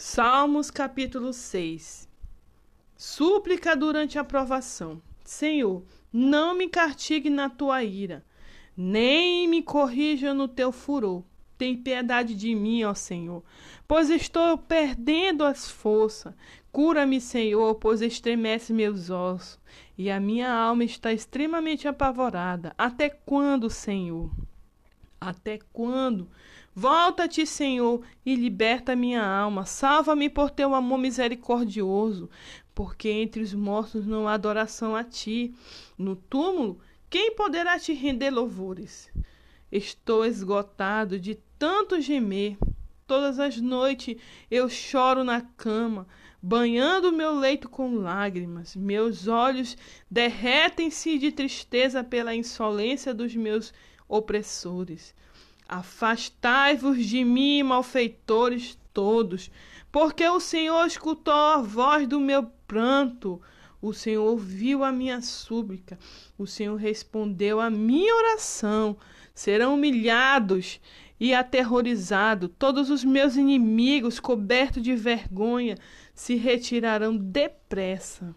Salmos capítulo 6 Súplica durante a provação. Senhor, não me castigue na tua ira, nem me corrija no teu furor. Tem piedade de mim, ó Senhor, pois estou perdendo as forças. Cura-me, Senhor, pois estremece meus ossos, e a minha alma está extremamente apavorada. Até quando, Senhor? Até quando? Volta-te, Senhor, e liberta minha alma. Salva-me por teu amor misericordioso, porque entre os mortos não há adoração a ti. No túmulo, quem poderá te render louvores? Estou esgotado de tanto gemer. Todas as noites eu choro na cama, banhando meu leito com lágrimas. Meus olhos derretem-se de tristeza pela insolência dos meus opressores. Afastai-vos de mim, malfeitores todos, porque o Senhor escutou a voz do meu pranto. O Senhor ouviu a minha súplica, o Senhor respondeu a minha oração. Serão humilhados e aterrorizados todos os meus inimigos, cobertos de vergonha, se retirarão depressa.